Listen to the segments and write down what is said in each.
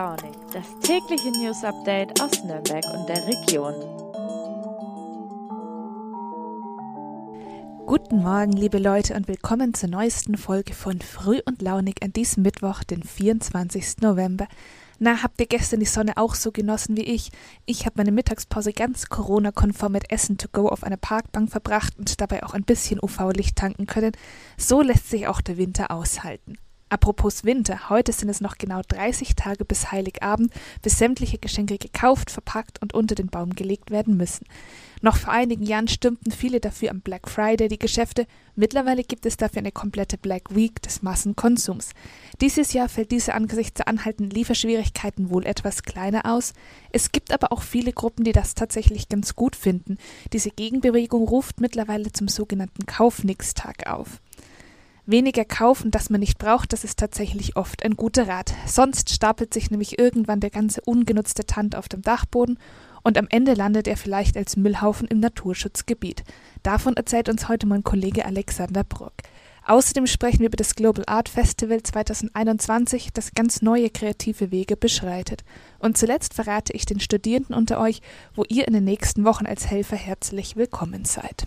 Launig, das tägliche News Update aus Nürnberg und der Region. Guten Morgen, liebe Leute, und willkommen zur neuesten Folge von Früh und Launig an diesem Mittwoch, den 24. November. Na, habt ihr gestern die Sonne auch so genossen wie ich? Ich habe meine Mittagspause ganz Corona-konform mit Essen to go auf einer Parkbank verbracht und dabei auch ein bisschen UV-Licht tanken können. So lässt sich auch der Winter aushalten. Apropos Winter, heute sind es noch genau 30 Tage bis Heiligabend, bis sämtliche Geschenke gekauft, verpackt und unter den Baum gelegt werden müssen. Noch vor einigen Jahren stürmten viele dafür am Black Friday die Geschäfte, mittlerweile gibt es dafür eine komplette Black Week des Massenkonsums. Dieses Jahr fällt diese angesichts der anhaltenden Lieferschwierigkeiten wohl etwas kleiner aus. Es gibt aber auch viele Gruppen, die das tatsächlich ganz gut finden. Diese Gegenbewegung ruft mittlerweile zum sogenannten Kaufnix-Tag auf. Weniger kaufen, das man nicht braucht, das ist tatsächlich oft ein guter Rat. Sonst stapelt sich nämlich irgendwann der ganze ungenutzte Tand auf dem Dachboden und am Ende landet er vielleicht als Müllhaufen im Naturschutzgebiet. Davon erzählt uns heute mein Kollege Alexander Bruck. Außerdem sprechen wir über das Global Art Festival 2021, das ganz neue kreative Wege beschreitet. Und zuletzt verrate ich den Studierenden unter euch, wo ihr in den nächsten Wochen als Helfer herzlich willkommen seid.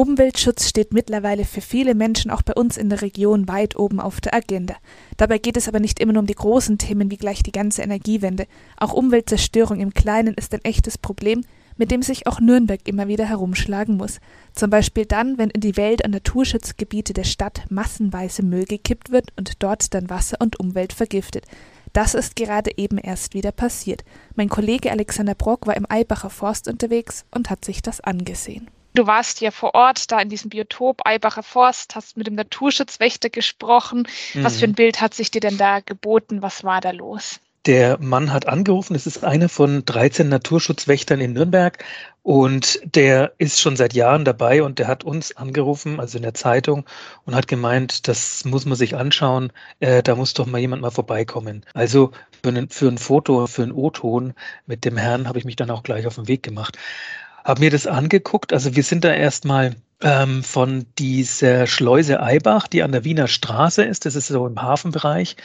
Umweltschutz steht mittlerweile für viele Menschen auch bei uns in der Region weit oben auf der Agenda. Dabei geht es aber nicht immer nur um die großen Themen wie gleich die ganze Energiewende. Auch Umweltzerstörung im Kleinen ist ein echtes Problem, mit dem sich auch Nürnberg immer wieder herumschlagen muss. Zum Beispiel dann, wenn in die Welt- und Naturschutzgebiete der Stadt massenweise Müll gekippt wird und dort dann Wasser und Umwelt vergiftet. Das ist gerade eben erst wieder passiert. Mein Kollege Alexander Brock war im Eibacher Forst unterwegs und hat sich das angesehen. Du warst ja vor Ort, da in diesem Biotop Eibacher Forst, hast mit dem Naturschutzwächter gesprochen. Mhm. Was für ein mhm. Bild hat sich dir denn da geboten? Was war da los? Der Mann hat angerufen, es ist einer von 13 Naturschutzwächtern in Nürnberg und der ist schon seit Jahren dabei und der hat uns angerufen, also in der Zeitung, und hat gemeint, das muss man sich anschauen, äh, da muss doch mal jemand mal vorbeikommen. Also für ein, für ein Foto, für einen O-Ton mit dem Herrn habe ich mich dann auch gleich auf den Weg gemacht habe mir das angeguckt. Also wir sind da erstmal ähm, von dieser Schleuse Eibach, die an der Wiener Straße ist, das ist so im Hafenbereich,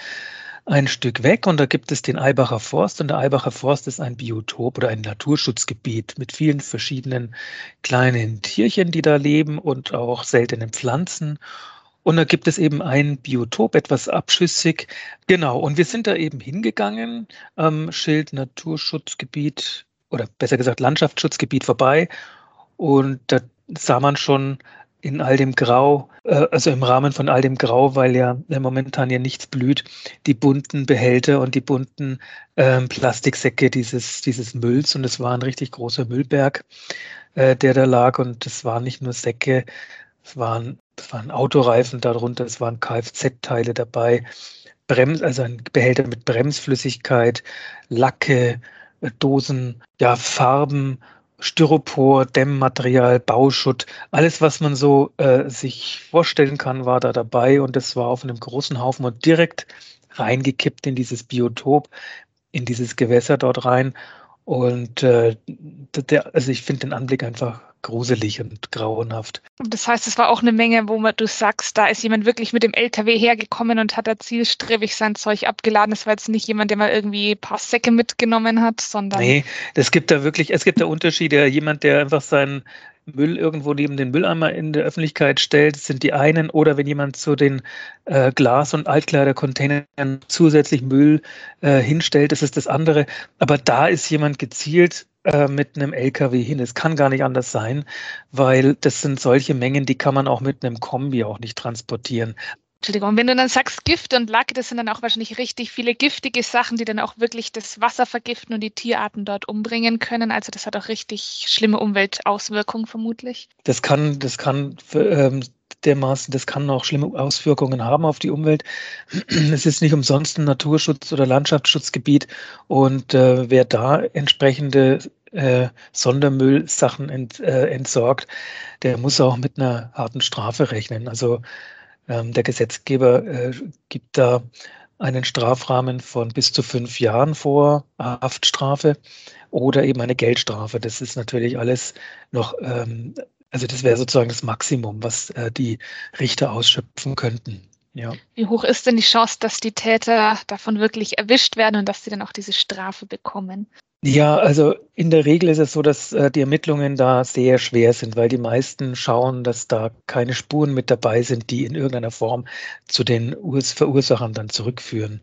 ein Stück weg und da gibt es den Eibacher Forst und der Eibacher Forst ist ein Biotop oder ein Naturschutzgebiet mit vielen verschiedenen kleinen Tierchen, die da leben und auch seltenen Pflanzen. Und da gibt es eben ein Biotop, etwas abschüssig. Genau, und wir sind da eben hingegangen, ähm, Schild Naturschutzgebiet oder besser gesagt Landschaftsschutzgebiet vorbei und da sah man schon in all dem Grau, äh, also im Rahmen von all dem Grau, weil ja momentan ja nichts blüht, die bunten Behälter und die bunten ähm, Plastiksäcke dieses, dieses Mülls. Und es war ein richtig großer Müllberg, äh, der da lag. Und es waren nicht nur Säcke, es waren, es waren Autoreifen darunter, es waren Kfz-Teile dabei, Brems, also ein Behälter mit Bremsflüssigkeit, Lacke, Dosen, ja, Farben, Styropor, Dämmmaterial, Bauschutt, alles, was man so äh, sich vorstellen kann, war da dabei und das war auf einem großen Haufen und direkt reingekippt in dieses Biotop, in dieses Gewässer dort rein. Und äh, der, also ich finde den Anblick einfach gruselig und grauenhaft. Das heißt, es war auch eine Menge, wo man, du sagst, da ist jemand wirklich mit dem LKW hergekommen und hat da zielstrebig sein Zeug abgeladen. Das war jetzt nicht jemand, der mal irgendwie ein paar Säcke mitgenommen hat, sondern. Nee, es gibt da wirklich, es gibt da Unterschiede. Jemand, der einfach seinen Müll irgendwo neben den Mülleimer in der Öffentlichkeit stellt, sind die einen. Oder wenn jemand zu den äh, Glas- und Altkleidercontainern zusätzlich Müll äh, hinstellt, das ist das andere. Aber da ist jemand gezielt äh, mit einem LKW hin. Es kann gar nicht anders sein, weil das sind solche Mengen, die kann man auch mit einem Kombi auch nicht transportieren. Entschuldigung, wenn du dann sagst Gift und Lack, das sind dann auch wahrscheinlich richtig viele giftige Sachen, die dann auch wirklich das Wasser vergiften und die Tierarten dort umbringen können. Also das hat auch richtig schlimme Umweltauswirkungen vermutlich. Das kann, das kann ähm, dermaßen, das kann auch schlimme Auswirkungen haben auf die Umwelt. Es ist nicht umsonst ein Naturschutz- oder Landschaftsschutzgebiet und äh, wer da entsprechende äh, Sondermüllsachen ent, äh, entsorgt, der muss auch mit einer harten Strafe rechnen. Also der Gesetzgeber äh, gibt da einen Strafrahmen von bis zu fünf Jahren vor, Haftstrafe oder eben eine Geldstrafe. Das ist natürlich alles noch, ähm, also das wäre sozusagen das Maximum, was äh, die Richter ausschöpfen könnten. Ja. Wie hoch ist denn die Chance, dass die Täter davon wirklich erwischt werden und dass sie dann auch diese Strafe bekommen? Ja, also in der Regel ist es so, dass äh, die Ermittlungen da sehr schwer sind, weil die meisten schauen, dass da keine Spuren mit dabei sind, die in irgendeiner Form zu den Urs Verursachern dann zurückführen.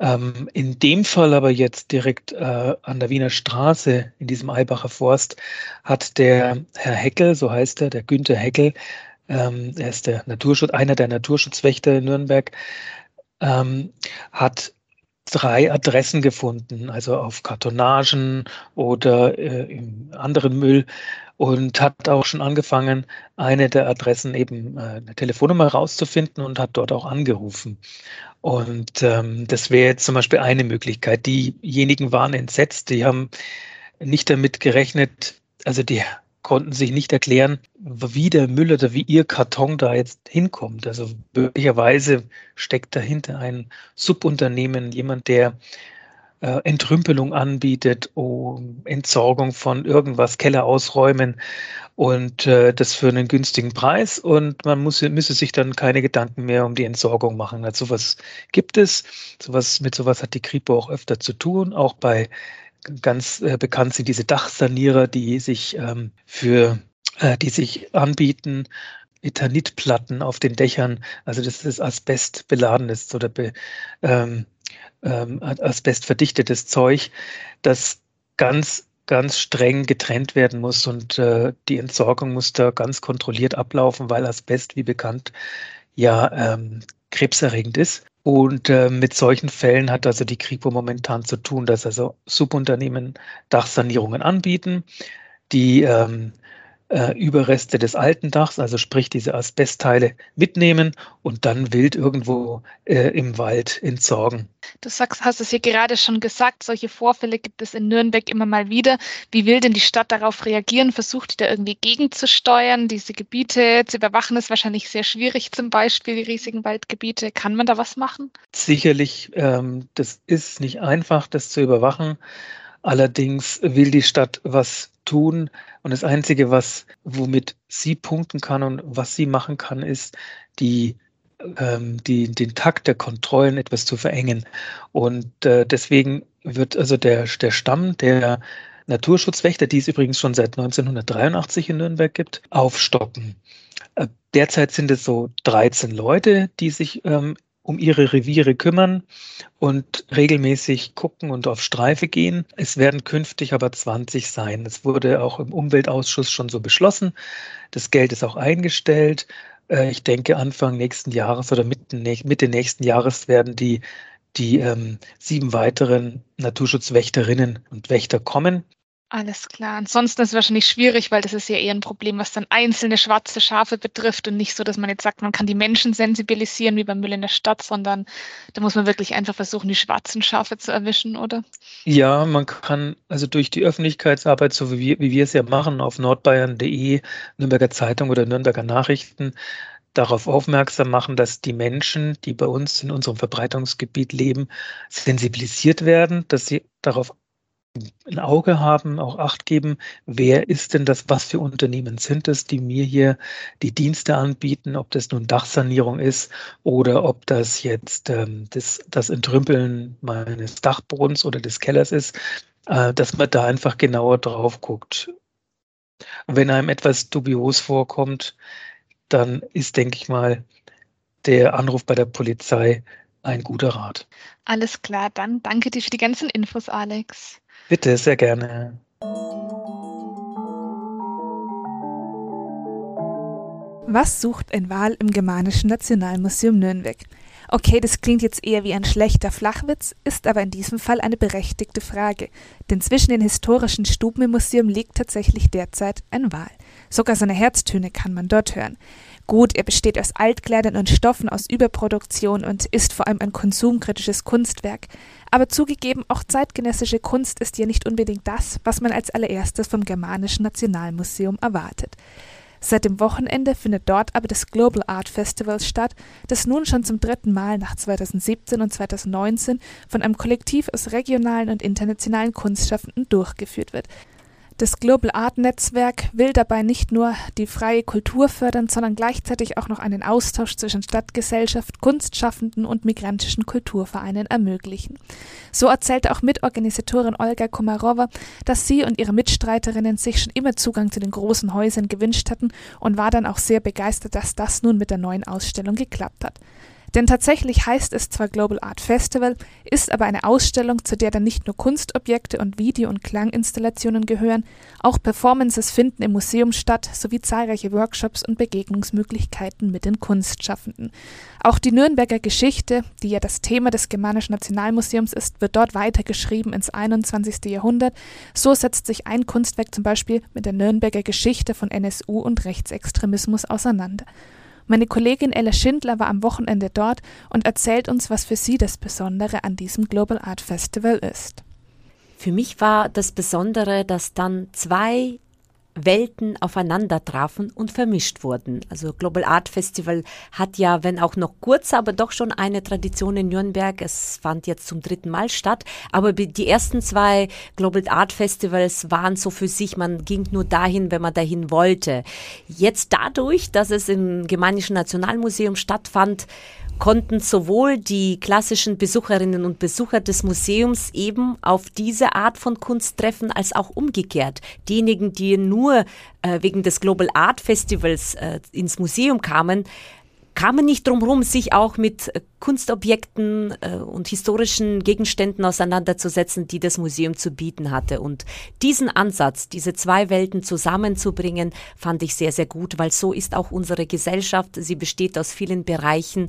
Ähm, in dem Fall aber jetzt direkt äh, an der Wiener Straße in diesem Eibacher Forst hat der Herr Heckel, so heißt er, der Günther Heckel, ähm, er ist der Naturschutz, einer der Naturschutzwächter in Nürnberg, ähm, hat drei Adressen gefunden, also auf Kartonagen oder äh, im anderen Müll und hat auch schon angefangen, eine der Adressen eben äh, eine Telefonnummer rauszufinden und hat dort auch angerufen. Und ähm, das wäre jetzt zum Beispiel eine Möglichkeit. Diejenigen waren entsetzt, die haben nicht damit gerechnet, also die konnten sich nicht erklären, wie der Müll oder wie ihr Karton da jetzt hinkommt. Also möglicherweise steckt dahinter ein Subunternehmen, jemand, der äh, Entrümpelung anbietet, um Entsorgung von irgendwas, Keller ausräumen und äh, das für einen günstigen Preis und man muss, müsse sich dann keine Gedanken mehr um die Entsorgung machen. Also sowas gibt es, sowas, mit sowas hat die Kripo auch öfter zu tun, auch bei Ganz äh, bekannt sind diese Dachsanierer, die sich ähm, für, äh, die sich anbieten, Ethanitplatten auf den Dächern, also das ist asbestbeladenes oder be, ähm, ähm, asbestverdichtetes Zeug, das ganz ganz streng getrennt werden muss und äh, die Entsorgung muss da ganz kontrolliert ablaufen, weil Asbest, wie bekannt, ja ähm, krebserregend ist. Und äh, mit solchen Fällen hat also die Kripo momentan zu tun, dass also Subunternehmen Dachsanierungen anbieten, die ähm, äh, Überreste des alten Dachs, also sprich diese Asbestteile, mitnehmen und dann wild irgendwo äh, im Wald entsorgen. Du sagst, hast es hier gerade schon gesagt, solche Vorfälle gibt es in Nürnberg immer mal wieder. Wie will denn die Stadt darauf reagieren? Versucht die da irgendwie gegenzusteuern, diese Gebiete zu überwachen? Ist wahrscheinlich sehr schwierig, zum Beispiel die riesigen Waldgebiete. Kann man da was machen? Sicherlich, ähm, das ist nicht einfach, das zu überwachen. Allerdings will die Stadt was tun. Und das Einzige, was, womit sie punkten kann und was sie machen kann, ist, die, ähm, die, den Takt der Kontrollen etwas zu verengen. Und äh, deswegen wird also der, der Stamm der Naturschutzwächter, die es übrigens schon seit 1983 in Nürnberg gibt, aufstocken. Äh, derzeit sind es so 13 Leute, die sich ähm, um ihre Reviere kümmern und regelmäßig gucken und auf Streife gehen. Es werden künftig aber 20 sein. Das wurde auch im Umweltausschuss schon so beschlossen. Das Geld ist auch eingestellt. Äh, ich denke, Anfang nächsten Jahres oder Mitte, nächsten Jahres werden die, die ähm, sieben weiteren Naturschutzwächterinnen und Wächter kommen. Alles klar. Ansonsten ist es wahrscheinlich schwierig, weil das ist ja eher ein Problem, was dann einzelne schwarze Schafe betrifft und nicht so, dass man jetzt sagt, man kann die Menschen sensibilisieren wie beim Müll in der Stadt, sondern da muss man wirklich einfach versuchen, die schwarzen Schafe zu erwischen, oder? Ja, man kann also durch die Öffentlichkeitsarbeit, so wie wir, wie wir es ja machen, auf nordbayern.de, Nürnberger Zeitung oder Nürnberger Nachrichten, darauf aufmerksam machen, dass die Menschen, die bei uns in unserem Verbreitungsgebiet leben, sensibilisiert werden, dass sie darauf ein Auge haben, auch Acht geben, wer ist denn das, was für Unternehmen sind es, die mir hier die Dienste anbieten, ob das nun Dachsanierung ist oder ob das jetzt ähm, das, das Entrümpeln meines Dachbodens oder des Kellers ist, äh, dass man da einfach genauer drauf guckt. Wenn einem etwas dubios vorkommt, dann ist, denke ich mal, der Anruf bei der Polizei ein guter Rat. Alles klar, dann danke dir für die ganzen Infos, Alex. Bitte, sehr gerne. Was sucht ein Wal im Germanischen Nationalmuseum Nürnberg? Okay, das klingt jetzt eher wie ein schlechter Flachwitz, ist aber in diesem Fall eine berechtigte Frage. Denn zwischen den historischen Stuben im Museum liegt tatsächlich derzeit ein Wal. Sogar seine Herztöne kann man dort hören. Gut, er besteht aus Altkleidern und Stoffen aus Überproduktion und ist vor allem ein konsumkritisches Kunstwerk. Aber zugegeben, auch zeitgenössische Kunst ist ja nicht unbedingt das, was man als allererstes vom Germanischen Nationalmuseum erwartet. Seit dem Wochenende findet dort aber das Global Art Festival statt, das nun schon zum dritten Mal nach 2017 und 2019 von einem Kollektiv aus regionalen und internationalen Kunstschaffenden durchgeführt wird. Das Global Art Netzwerk will dabei nicht nur die freie Kultur fördern, sondern gleichzeitig auch noch einen Austausch zwischen Stadtgesellschaft, Kunstschaffenden und migrantischen Kulturvereinen ermöglichen. So erzählte auch Mitorganisatorin Olga Komarova, dass sie und ihre Mitstreiterinnen sich schon immer Zugang zu den großen Häusern gewünscht hatten und war dann auch sehr begeistert, dass das nun mit der neuen Ausstellung geklappt hat. Denn tatsächlich heißt es zwar Global Art Festival, ist aber eine Ausstellung, zu der dann nicht nur Kunstobjekte und Video- und Klanginstallationen gehören, auch Performances finden im Museum statt, sowie zahlreiche Workshops und Begegnungsmöglichkeiten mit den Kunstschaffenden. Auch die Nürnberger Geschichte, die ja das Thema des Germanischen Nationalmuseums ist, wird dort weitergeschrieben ins 21. Jahrhundert. So setzt sich ein Kunstwerk zum Beispiel mit der Nürnberger Geschichte von NSU und Rechtsextremismus auseinander. Meine Kollegin Ella Schindler war am Wochenende dort und erzählt uns, was für sie das Besondere an diesem Global Art Festival ist. Für mich war das Besondere, dass dann zwei Welten aufeinander trafen und vermischt wurden. Also Global Art Festival hat ja, wenn auch noch kurz, aber doch schon eine Tradition in Nürnberg. Es fand jetzt zum dritten Mal statt. Aber die ersten zwei Global Art Festivals waren so für sich, man ging nur dahin, wenn man dahin wollte. Jetzt dadurch, dass es im Germanischen Nationalmuseum stattfand, konnten sowohl die klassischen Besucherinnen und Besucher des Museums eben auf diese Art von Kunst treffen, als auch umgekehrt. Diejenigen, die nur äh, wegen des Global Art Festivals äh, ins Museum kamen, kamen nicht drum herum, sich auch mit äh, Kunstobjekten äh, und historischen Gegenständen auseinanderzusetzen, die das Museum zu bieten hatte. Und diesen Ansatz, diese zwei Welten zusammenzubringen, fand ich sehr, sehr gut, weil so ist auch unsere Gesellschaft. Sie besteht aus vielen Bereichen,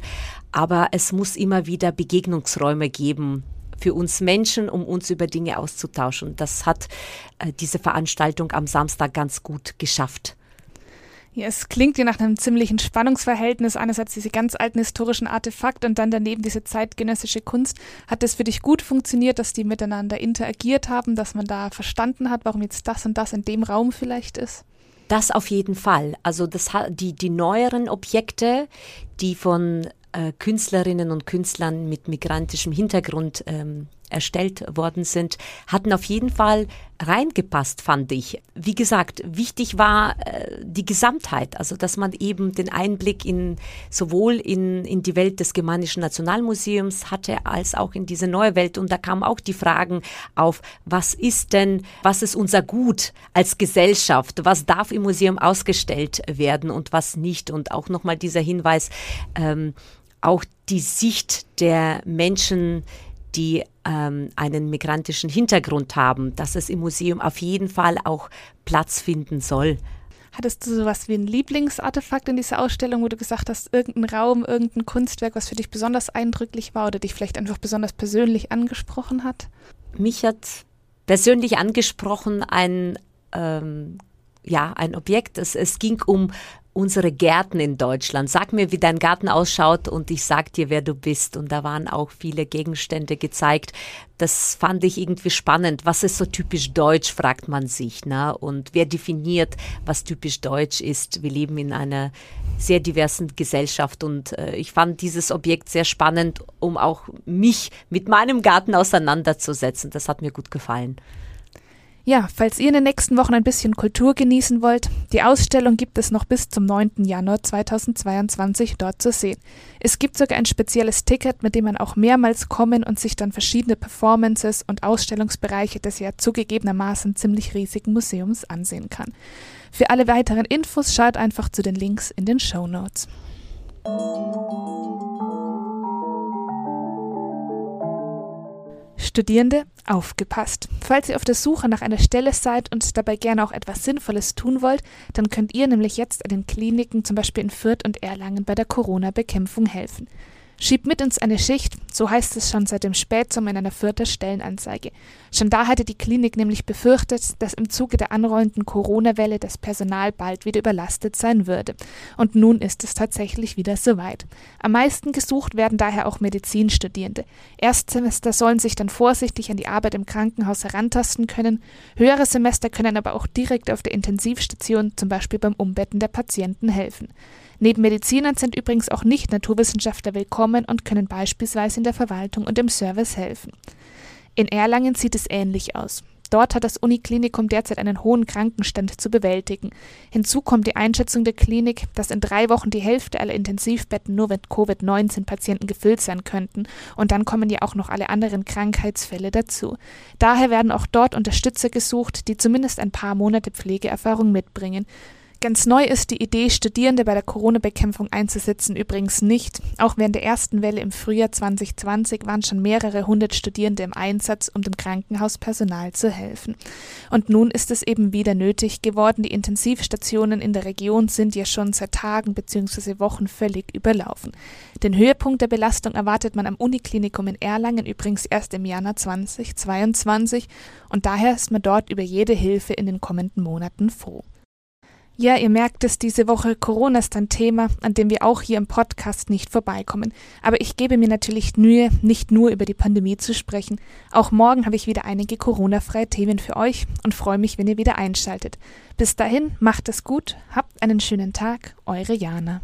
aber es muss immer wieder Begegnungsräume geben für uns Menschen, um uns über Dinge auszutauschen. Das hat äh, diese Veranstaltung am Samstag ganz gut geschafft. Ja, es klingt ja nach einem ziemlichen Spannungsverhältnis. Einerseits diese ganz alten historischen Artefakte und dann daneben diese zeitgenössische Kunst. Hat das für dich gut funktioniert, dass die miteinander interagiert haben, dass man da verstanden hat, warum jetzt das und das in dem Raum vielleicht ist? Das auf jeden Fall. Also das, die, die neueren Objekte, die von äh, Künstlerinnen und Künstlern mit migrantischem Hintergrund ähm, erstellt worden sind, hatten auf jeden Fall reingepasst, fand ich. Wie gesagt, wichtig war äh, die Gesamtheit, also dass man eben den Einblick in sowohl in, in die Welt des Germanischen Nationalmuseums hatte, als auch in diese neue Welt. Und da kamen auch die Fragen auf, was ist denn, was ist unser Gut als Gesellschaft? Was darf im Museum ausgestellt werden und was nicht? Und auch nochmal dieser Hinweis, ähm, auch die Sicht der Menschen, die ähm, einen migrantischen Hintergrund haben, dass es im Museum auf jeden Fall auch Platz finden soll. Hattest du sowas wie ein Lieblingsartefakt in dieser Ausstellung, wo du gesagt hast, irgendein Raum, irgendein Kunstwerk, was für dich besonders eindrücklich war oder dich vielleicht einfach besonders persönlich angesprochen hat? Mich hat persönlich angesprochen ein ähm, ja, ein Objekt. Es, es ging um unsere Gärten in Deutschland. Sag mir, wie dein Garten ausschaut und ich sag dir, wer du bist. Und da waren auch viele Gegenstände gezeigt. Das fand ich irgendwie spannend. Was ist so typisch deutsch, fragt man sich. Ne? Und wer definiert, was typisch deutsch ist? Wir leben in einer sehr diversen Gesellschaft und äh, ich fand dieses Objekt sehr spannend, um auch mich mit meinem Garten auseinanderzusetzen. Das hat mir gut gefallen. Ja, falls ihr in den nächsten Wochen ein bisschen Kultur genießen wollt, die Ausstellung gibt es noch bis zum 9. Januar 2022 dort zu sehen. Es gibt sogar ein spezielles Ticket, mit dem man auch mehrmals kommen und sich dann verschiedene Performances und Ausstellungsbereiche des ja zugegebenermaßen ziemlich riesigen Museums ansehen kann. Für alle weiteren Infos schaut einfach zu den Links in den Show Notes. Studierende, aufgepasst! Falls ihr auf der Suche nach einer Stelle seid und dabei gerne auch etwas Sinnvolles tun wollt, dann könnt ihr nämlich jetzt an den Kliniken, zum Beispiel in Fürth und Erlangen, bei der Corona-Bekämpfung helfen. Schiebt mit uns eine Schicht, so heißt es schon seit dem Spätsommer in einer vierten Stellenanzeige. Schon da hatte die Klinik nämlich befürchtet, dass im Zuge der anrollenden Corona-Welle das Personal bald wieder überlastet sein würde. Und nun ist es tatsächlich wieder soweit. Am meisten gesucht werden daher auch Medizinstudierende. Erstsemester sollen sich dann vorsichtig an die Arbeit im Krankenhaus herantasten können. Höhere Semester können aber auch direkt auf der Intensivstation, zum Beispiel beim Umbetten der Patienten, helfen. Neben Medizinern sind übrigens auch Nicht-Naturwissenschaftler willkommen und können beispielsweise in der Verwaltung und im Service helfen. In Erlangen sieht es ähnlich aus. Dort hat das Uniklinikum derzeit einen hohen Krankenstand zu bewältigen. Hinzu kommt die Einschätzung der Klinik, dass in drei Wochen die Hälfte aller Intensivbetten nur mit Covid-19-Patienten gefüllt sein könnten. Und dann kommen ja auch noch alle anderen Krankheitsfälle dazu. Daher werden auch dort Unterstützer gesucht, die zumindest ein paar Monate Pflegeerfahrung mitbringen. Ganz neu ist die Idee, Studierende bei der Corona-Bekämpfung einzusetzen, übrigens nicht. Auch während der ersten Welle im Frühjahr 2020 waren schon mehrere hundert Studierende im Einsatz, um dem Krankenhauspersonal zu helfen. Und nun ist es eben wieder nötig geworden. Die Intensivstationen in der Region sind ja schon seit Tagen bzw. Wochen völlig überlaufen. Den Höhepunkt der Belastung erwartet man am Uniklinikum in Erlangen übrigens erst im Januar 2022 und daher ist man dort über jede Hilfe in den kommenden Monaten froh. Ja, ihr merkt es, diese Woche Corona ist ein Thema, an dem wir auch hier im Podcast nicht vorbeikommen. Aber ich gebe mir natürlich Mühe, nicht nur über die Pandemie zu sprechen. Auch morgen habe ich wieder einige Corona-freie Themen für euch und freue mich, wenn ihr wieder einschaltet. Bis dahin, macht es gut, habt einen schönen Tag, eure Jana.